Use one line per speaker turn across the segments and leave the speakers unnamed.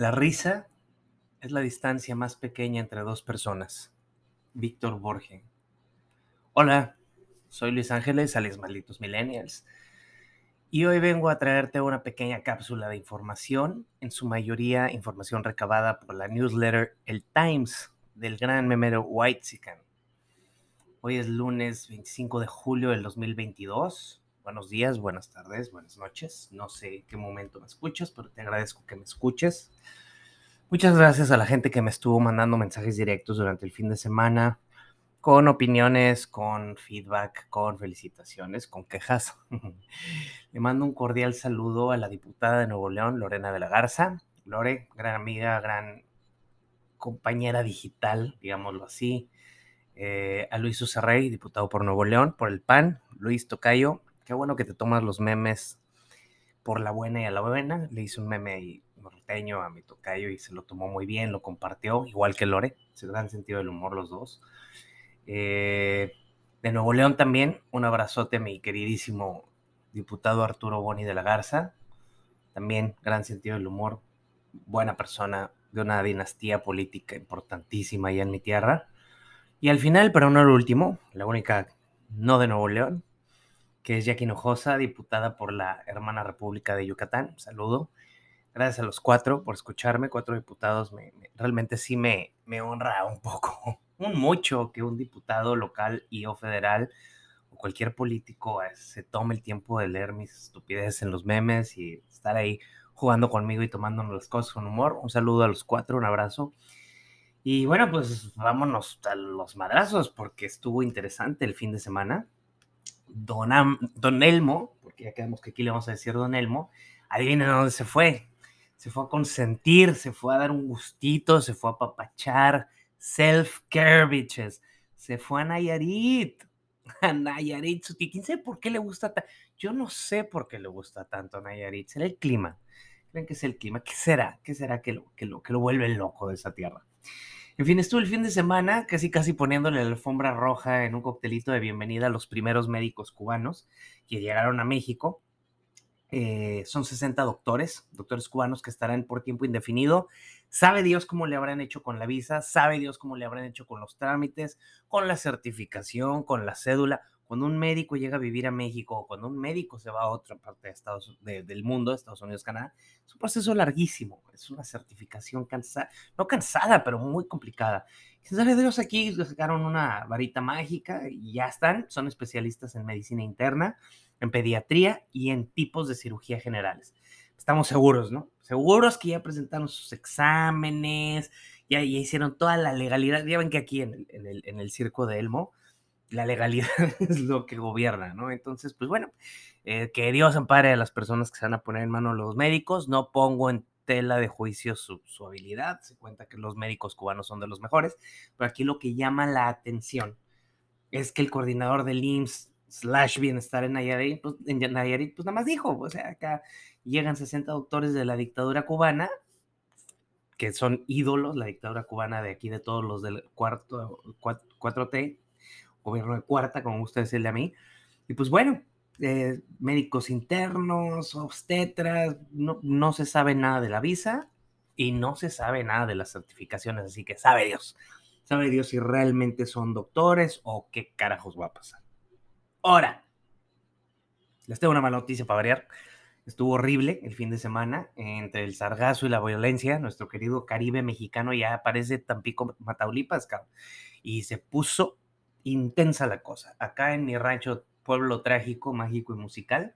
La risa es la distancia más pequeña entre dos personas. Víctor Borge. Hola, soy Luis Ángeles, alias Malditos Millennials, y hoy vengo a traerte una pequeña cápsula de información, en su mayoría información recabada por la newsletter El Times del gran memero White Sican. Hoy es lunes 25 de julio del 2022. Buenos días, buenas tardes, buenas noches. No sé qué momento me escuchas, pero te agradezco que me escuches. Muchas gracias a la gente que me estuvo mandando mensajes directos durante el fin de semana, con opiniones, con feedback, con felicitaciones, con quejas. Le mando un cordial saludo a la diputada de Nuevo León, Lorena de la Garza. Lore, gran amiga, gran compañera digital, digámoslo así. Eh, a Luis Usarrey, diputado por Nuevo León, por el PAN. Luis Tocayo, qué bueno que te tomas los memes por la buena y a la buena. Le hice un meme ahí norteño a mi tocayo y se lo tomó muy bien, lo compartió, igual que Lore, se dan sentido del humor los dos. Eh, de Nuevo León también, un abrazote a mi queridísimo diputado Arturo Boni de la Garza, también gran sentido del humor, buena persona de una dinastía política importantísima allá en mi tierra. Y al final, no el último, la única no de Nuevo León, que es Jackie Hinojosa, diputada por la hermana República de Yucatán. Saludo. Gracias a los cuatro por escucharme, cuatro diputados. Me, realmente sí me, me honra un poco, un mucho que un diputado local y o federal o cualquier político eh, se tome el tiempo de leer mis estupideces en los memes y estar ahí jugando conmigo y tomándonos las cosas con humor. Un saludo a los cuatro, un abrazo. Y bueno, pues vámonos a los madrazos porque estuvo interesante el fin de semana. Don, don Elmo, porque ya quedamos que aquí le vamos a decir Don Elmo, adivinen dónde se fue se fue a consentir, se fue a dar un gustito, se fue a papachar, self-care, bitches. Se fue a Nayarit, a Nayarit, ¿quién sabe por qué le gusta tanto? Yo no sé por qué le gusta tanto a Nayarit, será el clima. ¿Creen que es el clima? ¿Qué será? ¿Qué será que lo, que lo, que lo vuelve loco de esa tierra? En fin, estuve el fin de semana casi casi poniéndole la alfombra roja en un coctelito de bienvenida a los primeros médicos cubanos que llegaron a México eh, son 60 doctores, doctores cubanos que estarán por tiempo indefinido. Sabe Dios cómo le habrán hecho con la visa, sabe Dios cómo le habrán hecho con los trámites, con la certificación, con la cédula. Cuando un médico llega a vivir a México o cuando un médico se va a otra parte de Estados, del mundo, Estados Unidos, Canadá, es un proceso larguísimo, es una certificación cansada, no cansada, pero muy complicada. Sabe Dios aquí sacaron una varita mágica y ya están, son especialistas en medicina interna en pediatría y en tipos de cirugía generales. Estamos seguros, ¿no? Seguros que ya presentaron sus exámenes, ya, hicieron toda la legalidad. Ya ven que aquí en el, en el, circo de Elmo, la legalidad es lo que gobierna, ¿no? Entonces, pues bueno, eh, que Dios ampare a las personas que se van a poner en manos los médicos. No pongo en tela de juicio su, su, habilidad. Se cuenta que los médicos cubanos son de los mejores, pero aquí lo que llama la atención es que el coordinador del IMSS slash bienestar en Nayarit, pues, en Nayarit, pues nada más dijo, o sea, acá llegan 60 doctores de la dictadura cubana, que son ídolos, la dictadura cubana de aquí, de todos los del cuarto, 4T, gobierno de cuarta, como gusta decirle a mí, y pues bueno, eh, médicos internos, obstetras, no, no se sabe nada de la visa y no se sabe nada de las certificaciones, así que sabe Dios, sabe Dios si realmente son doctores o qué carajos va a pasar. Ahora, les tengo una mala noticia para variar. Estuvo horrible el fin de semana entre el sargazo y la violencia. Nuestro querido Caribe mexicano ya aparece Tampico, Mataulipas, y se puso intensa la cosa. Acá en mi rancho, pueblo trágico, mágico y musical,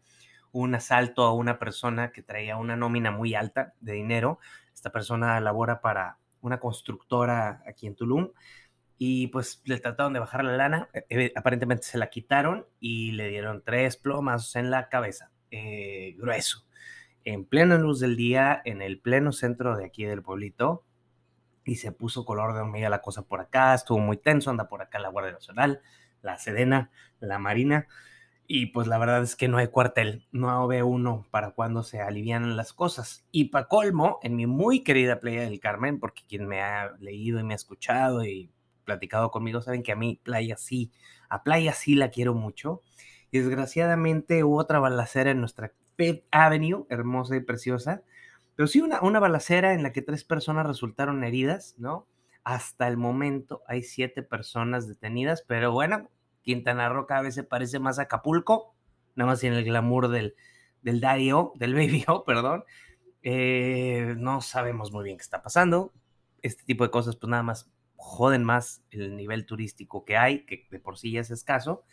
un asalto a una persona que traía una nómina muy alta de dinero. Esta persona labora para una constructora aquí en Tulum y pues le trataron de bajar la lana, e, e, aparentemente se la quitaron y le dieron tres plomas en la cabeza, eh, grueso, en plena luz del día, en el pleno centro de aquí del pueblito, y se puso color de hormiga la cosa por acá, estuvo muy tenso, anda por acá la Guardia Nacional, la Sedena, la Marina, y pues la verdad es que no hay cuartel, no ve uno para cuando se alivianan las cosas. Y para colmo, en mi muy querida Playa del Carmen, porque quien me ha leído y me ha escuchado y platicado conmigo saben que a mí playa sí A Playa sí la quiero mucho. Desgraciadamente hubo otra balacera en nuestra Fifth Avenue, hermosa y preciosa. Pero sí una, una balacera en la que tres personas resultaron heridas, ¿no? Hasta el momento hay siete personas detenidas, pero bueno, Quintana Roo cada vez se parece más a Acapulco, nada más en el glamour del, del Daddy O, del Baby O, perdón. Eh, no sabemos muy bien qué está pasando. Este tipo de cosas, pues nada más joden más el nivel turístico que hay, que de por sí ya es escaso.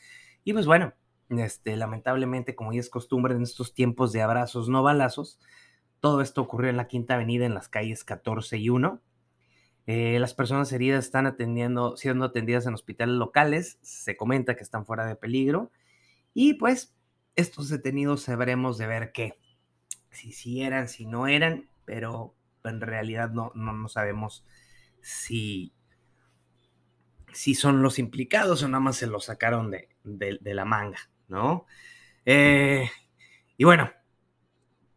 Y pues bueno, este, lamentablemente, como ya es costumbre en estos tiempos de abrazos no balazos, todo esto ocurrió en la Quinta Avenida, en las calles 14 y 1. Eh, las personas heridas están atendiendo, siendo atendidas en hospitales locales. Se comenta que están fuera de peligro. Y pues estos detenidos sabremos de ver qué. Si sí eran, si no eran, pero en realidad no, no, sabemos si, si son los implicados o nada más se los sacaron de, de, la manga, ¿no? Eh, y bueno,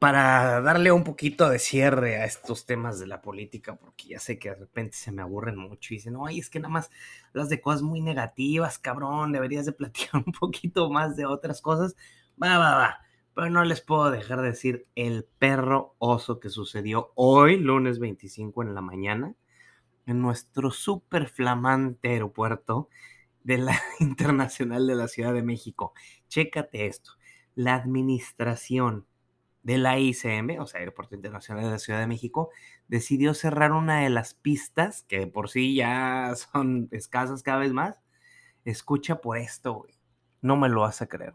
para darle un poquito de cierre a estos temas de la política, porque ya sé que de repente se me aburren mucho y dicen, ay, es que nada más hablas de cosas muy negativas, cabrón, deberías de platicar un poquito más de otras cosas. Va, va, va. Pero no les puedo dejar de decir el perro oso que sucedió hoy, lunes 25 en la mañana, en nuestro súper flamante aeropuerto de la Internacional de la Ciudad de México. Chécate esto. La administración de la o sea, Aeropuerto Internacional de la Ciudad de México, decidió cerrar una de las pistas, que por sí ya son escasas cada vez más. Escucha por esto, güey. No me lo vas a creer.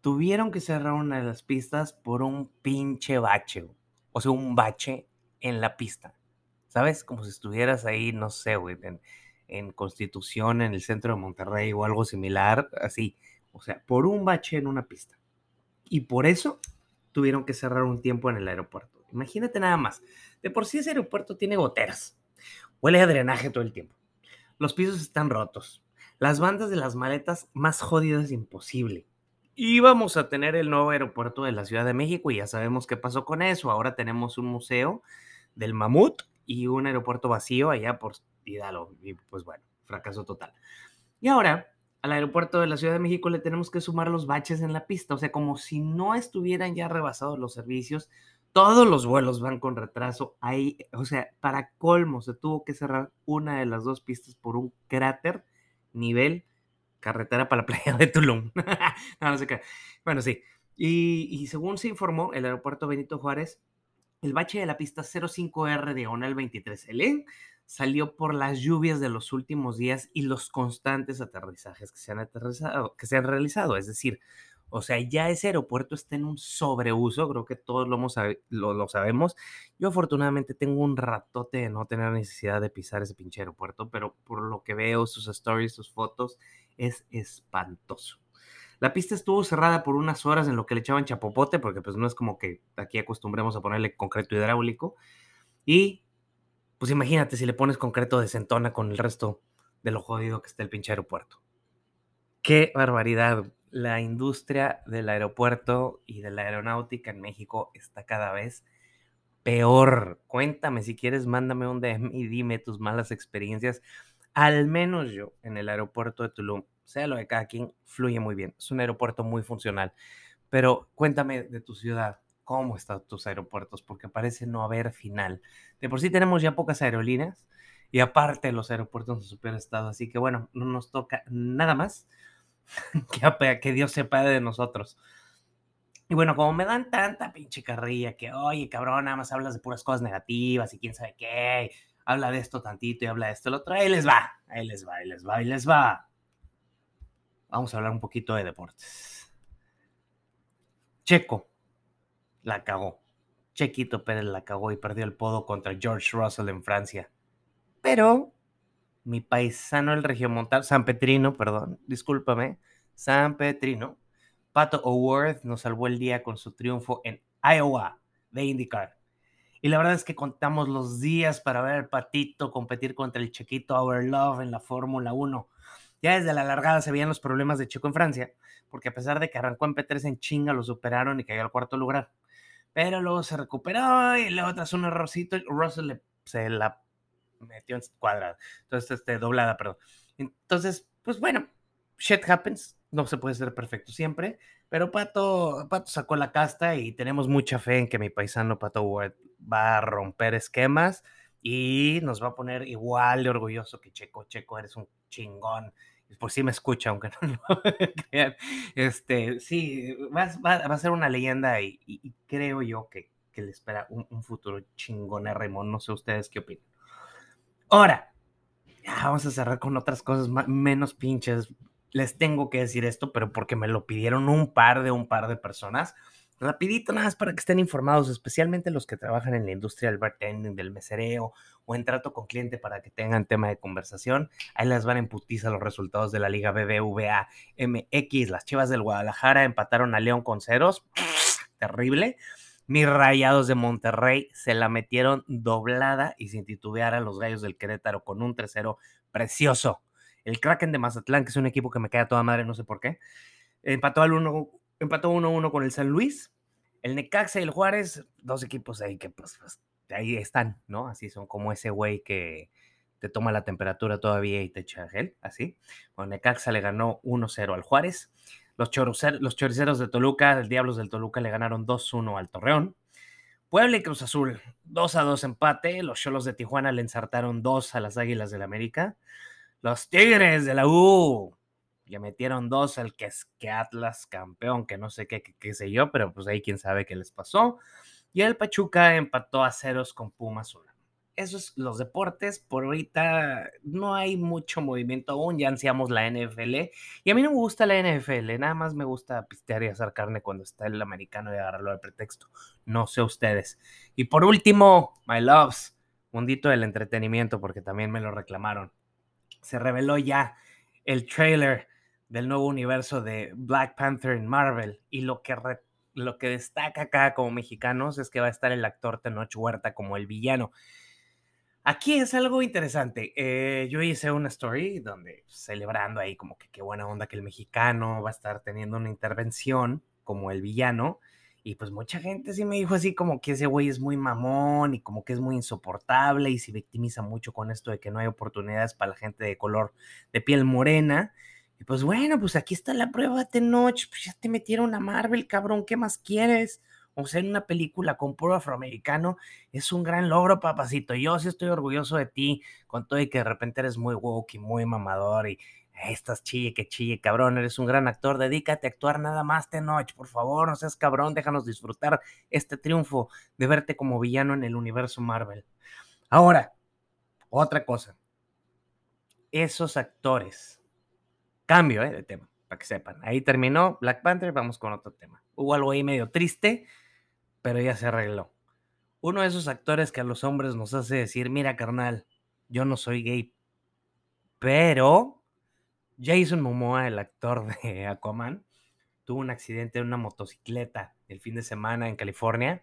Tuvieron que cerrar una de las pistas por un pinche bache, o sea, un bache en la pista. ¿Sabes? Como si estuvieras ahí, no sé, güey, en, en Constitución, en el centro de Monterrey o algo similar, así. O sea, por un bache en una pista. Y por eso tuvieron que cerrar un tiempo en el aeropuerto. Imagínate nada más. De por sí ese aeropuerto tiene goteras. Huele a drenaje todo el tiempo. Los pisos están rotos. Las bandas de las maletas más jodidas imposible. Íbamos a tener el nuevo aeropuerto de la Ciudad de México y ya sabemos qué pasó con eso. Ahora tenemos un museo del mamut y un aeropuerto vacío allá por Hidalgo. Y pues bueno, fracaso total. Y ahora al aeropuerto de la Ciudad de México le tenemos que sumar los baches en la pista, o sea, como si no estuvieran ya rebasados los servicios, todos los vuelos van con retraso, ahí, o sea, para colmo se tuvo que cerrar una de las dos pistas por un cráter nivel carretera para la playa de Tulum. no, no sé qué. Bueno, sí. Y, y, según se informó, el aeropuerto Benito Juárez, el bache de la pista 05R diagonal 23L salió por las lluvias de los últimos días y los constantes aterrizajes que se han, aterrizado, que se han realizado. Es decir, o sea, ya ese aeropuerto está en un sobreuso, creo que todos lo, lo, lo, sabemos. Yo afortunadamente tengo un ratote de no tener necesidad de pisar ese pinche aeropuerto, pero por lo que veo, sus stories, sus fotos, es espantoso. La pista estuvo cerrada por unas horas en lo que le echaban chapopote, porque pues no es como que aquí acostumbremos a ponerle concreto hidráulico. Y pues imagínate si le pones concreto de centona con el resto de lo jodido que está el pinche aeropuerto. Qué barbaridad. La industria del aeropuerto y de la aeronáutica en México está cada vez peor. Cuéntame, si quieres, mándame un DM y dime tus malas experiencias. Al menos yo en el aeropuerto de Tulum, sea lo de cada quien, fluye muy bien. Es un aeropuerto muy funcional. Pero cuéntame de tu ciudad cómo están tus aeropuertos, porque parece no haber final. De por sí tenemos ya pocas aerolíneas y aparte los aeropuertos en super estado, así que bueno, no nos toca nada más que, Dios sepa de nosotros. Y bueno, como me dan tanta pinche carrilla que, oye, cabrón, nada más hablas de puras cosas negativas y quién sabe qué, habla de esto tantito y habla de esto el otro, ahí les va, ahí les va, ahí les va, ahí les va. Vamos a hablar un poquito de deportes. Checo la cagó. Chequito Pérez la cagó y perdió el podo contra George Russell en Francia. Pero mi paisano el regiomontano, San Petrino, perdón, discúlpame, San Petrino, Pato O'Worth nos salvó el día con su triunfo en Iowa de IndyCar. Y la verdad es que contamos los días para ver al Patito competir contra el Chequito Love en la Fórmula 1. Ya desde la largada se veían los problemas de Checo en Francia, porque a pesar de que arrancó en P3 en chinga, lo superaron y cayó al cuarto lugar pero luego se recuperó y luego tras un errorcito, Russell se la metió en cuadrada, entonces, este, doblada, perdón. Entonces, pues bueno, shit happens, no se puede ser perfecto siempre, pero Pato, Pato sacó la casta y tenemos mucha fe en que mi paisano Pato Ward va a romper esquemas y nos va a poner igual de orgulloso que Checo. Checo, eres un chingón. Por si me escucha, aunque no lo crean. Este, sí, va, a ser una leyenda y, creo yo que, que le espera un, futuro chingón a Raymond. No sé ustedes qué opinan. Ahora, vamos a cerrar con otras cosas más, menos pinches. Les tengo que decir esto, pero porque me lo pidieron un par de un par de personas. Rapidito, nada más para que estén informados, especialmente los que trabajan en la industria del bartending, del mesereo o en trato con cliente para que tengan tema de conversación. Ahí les van en putiza los resultados de la Liga BBVA MX. Las Chivas del Guadalajara empataron a León con ceros. Terrible. Mis rayados de Monterrey se la metieron doblada y sin titubear a los gallos del Querétaro con un 3-0 precioso. El Kraken de Mazatlán, que es un equipo que me queda toda madre, no sé por qué, empató al 1 empató 1-1 con el San Luis. El Necaxa y el Juárez, dos equipos ahí que pues, pues ahí están, ¿no? Así son como ese güey que te toma la temperatura todavía y te echa gel, así. Bueno, Necaxa le ganó 1-0 al Juárez. Los, los choriceros de Toluca, el Diablos del Toluca le ganaron 2-1 al Torreón. Puebla y Cruz Azul, 2-2 empate. Los Cholos de Tijuana le ensartaron 2 a las Águilas del América. Los Tigres de la U le metieron dos al que es que Atlas campeón, que no sé qué, qué, sé yo, pero pues ahí quién sabe qué les pasó. Y el Pachuca empató a ceros con Pumas 1. Esos los deportes. Por ahorita no hay mucho movimiento aún. Ya ansiamos la NFL. Y a mí no me gusta la NFL. Nada más me gusta pistear y hacer carne cuando está el americano y agarrarlo de pretexto. No sé ustedes. Y por último, my loves, mundito del entretenimiento, porque también me lo reclamaron. Se reveló ya el trailer del nuevo universo de Black Panther en Marvel. Y lo que, lo que destaca acá como mexicanos es que va a estar el actor Tenoch Huerta como el villano. Aquí es algo interesante. Eh, yo hice una story donde celebrando ahí como que qué buena onda que el mexicano va a estar teniendo una intervención como el villano. Y pues mucha gente sí me dijo así como que ese güey es muy mamón y como que es muy insoportable y se victimiza mucho con esto de que no hay oportunidades para la gente de color de piel morena. Y pues bueno, pues aquí está la prueba de noche, pues ya te metieron a Marvel, cabrón, ¿qué más quieres? O sea, en una película con puro afroamericano es un gran logro, papacito. Yo sí estoy orgulloso de ti, con todo y que de repente eres muy woke y muy mamador y estás chille que chille, cabrón, eres un gran actor, dedícate a actuar nada más, Tenoch, por favor, no seas cabrón, déjanos disfrutar este triunfo de verte como villano en el universo Marvel. Ahora, otra cosa. Esos actores Cambio eh, de tema, para que sepan. Ahí terminó Black Panther, vamos con otro tema. Hubo algo ahí medio triste, pero ya se arregló. Uno de esos actores que a los hombres nos hace decir, mira carnal, yo no soy gay, pero Jason Momoa, el actor de Aquaman, tuvo un accidente en una motocicleta el fin de semana en California.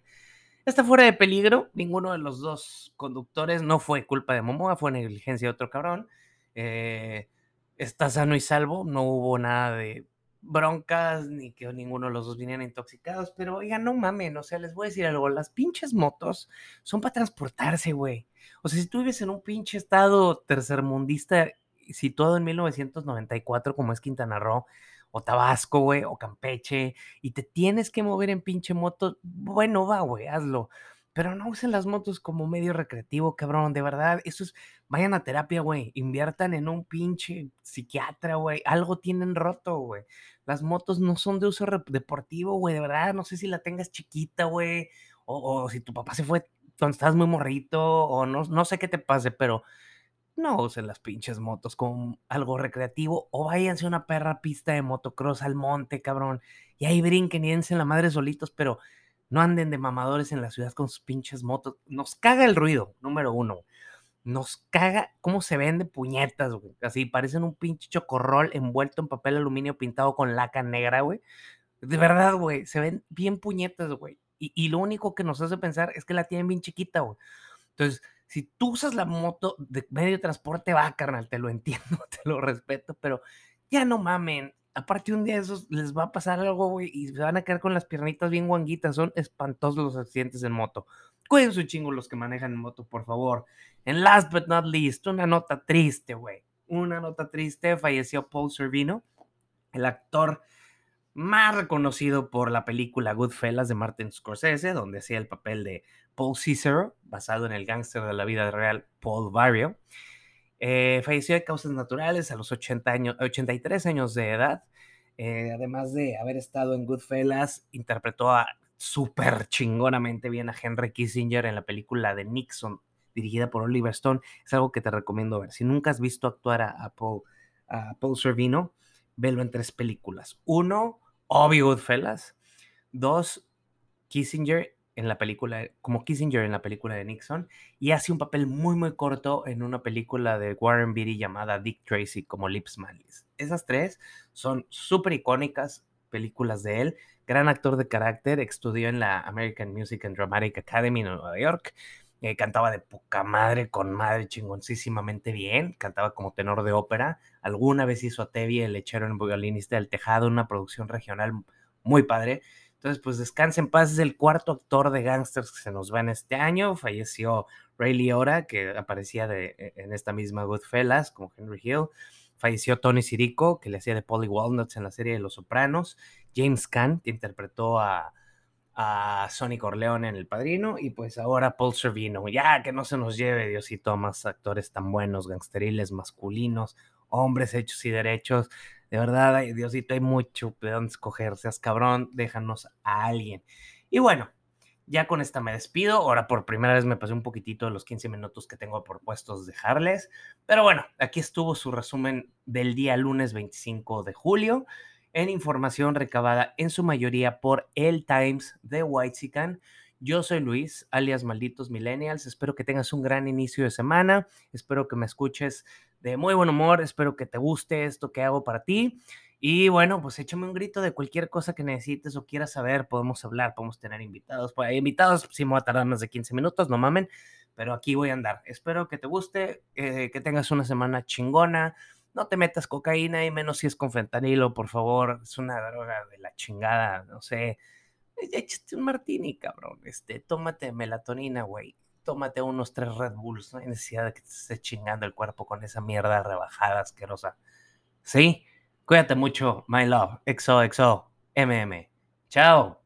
Está fuera de peligro, ninguno de los dos conductores, no fue culpa de Momoa, fue negligencia de otro cabrón. Eh, está sano y salvo, no hubo nada de broncas ni que ninguno de los dos vinieran intoxicados, pero oigan, no mamen, o sea, les voy a decir algo, las pinches motos son para transportarse, güey. O sea, si tú vives en un pinche estado tercermundista situado en 1994 como es Quintana Roo, o Tabasco, güey, o Campeche, y te tienes que mover en pinche moto, bueno, va, güey, hazlo pero no usen las motos como medio recreativo, cabrón, de verdad, eso es, vayan a terapia, güey, inviertan en un pinche psiquiatra, güey, algo tienen roto, güey. Las motos no son de uso deportivo, güey, de verdad, no sé si la tengas chiquita, güey, o, si tu papá se fue cuando estás muy morrito, o no, no sé qué te pase, pero no usen las pinches motos como algo recreativo, o váyanse a una perra pista de motocross al monte, cabrón, y ahí brinquen y dense la madre solitos, pero no anden de mamadores en la ciudad con sus pinches motos. Nos caga el ruido, número uno. Nos caga cómo se ven de puñetas, güey. Así parecen un pinche chocorrol envuelto en papel aluminio pintado con laca negra, güey. De verdad, güey. Se ven bien puñetas, güey. Y, y, lo único que nos hace pensar es que la tienen bien chiquita, güey. Entonces, si tú usas la moto de medio transporte, va, carnal, te lo entiendo, te lo respeto, pero ya no mamen aparte un día de esos les va a pasar algo, güey, y se van a quedar con las piernitas bien guanguitas. Son espantosos los accidentes en moto. Cuídense un chingo los que manejan en moto, por favor. En last but not least, una nota triste, güey. Una nota triste, falleció Paul Servino, el actor más reconocido por la película Goodfellas de Martin Scorsese, donde hacía el papel de Paul Cicero, basado en el gángster de la vida real Paul Barrio. Eh, falleció de causas naturales a los 80 años, 83 años de edad. Eh, además de haber estado en Goodfellas, interpretó a súper chingonamente bien a Henry Kissinger en la película de Nixon, dirigida por Oliver Stone. Es algo que te recomiendo ver. Si nunca has visto actuar a, Paul, a Paul Servino, velo en tres películas. Uno, obvio Goodfellas. Dos, Kissinger en la película, como Kissinger en la película de Nixon, y hace un papel muy, muy corto en una película de Warren Beatty llamada Dick Tracy como Lips Manlis. Esas tres son súper icónicas películas de él. Gran actor de carácter, estudió en la American Music and Dramatic Academy en Nueva York. Eh, cantaba de poca madre con madre chingoncísimamente bien, cantaba como tenor de ópera. Alguna vez hizo a Tevi, el lechero en violinista del tejado, una producción regional muy padre. Entonces, pues descanse en paz. Es el cuarto actor de gangsters que se nos va en este año. Falleció Ray Liotta, que aparecía de, e, en esta misma Goodfellas, como Henry Hill. Falleció Tony Sirico, que le hacía de Polly Walnuts en la serie de Los Sopranos. James Caan, que interpretó a, a Sonny Corleone en El Padrino. Y pues ahora Paul Servino. Ya que no se nos lleve, Diosito, más actores tan buenos, gangsteriles, masculinos, hombres hechos y derechos. De verdad, Diosito, hay mucho de dónde escoger. Seas cabrón, déjanos a alguien. Y bueno, ya con esta me despido. Ahora por primera vez me pasé un poquitito de los 15 minutos que tengo propuestos dejarles. Pero bueno, aquí estuvo su resumen del día lunes 25 de julio en información recabada en su mayoría por El Times de Whitezican. Yo soy Luis, alias Malditos Millennials. Espero que tengas un gran inicio de semana. Espero que me escuches de muy buen humor. Espero que te guste esto que hago para ti. Y bueno, pues échame un grito de cualquier cosa que necesites o quieras saber. Podemos hablar, podemos tener invitados. Pues hay invitados, si me voy a tardar más de 15 minutos, no mamen. Pero aquí voy a andar. Espero que te guste, eh, que tengas una semana chingona. No te metas cocaína y menos si es con fentanilo, por favor. Es una droga de la chingada, no sé échate un martini, cabrón. Este, tómate melatonina, güey. Tómate unos tres Red Bulls. No hay necesidad de que te esté chingando el cuerpo con esa mierda rebajada asquerosa. ¿Sí? Cuídate mucho, my love. XOXO, MM. Chao.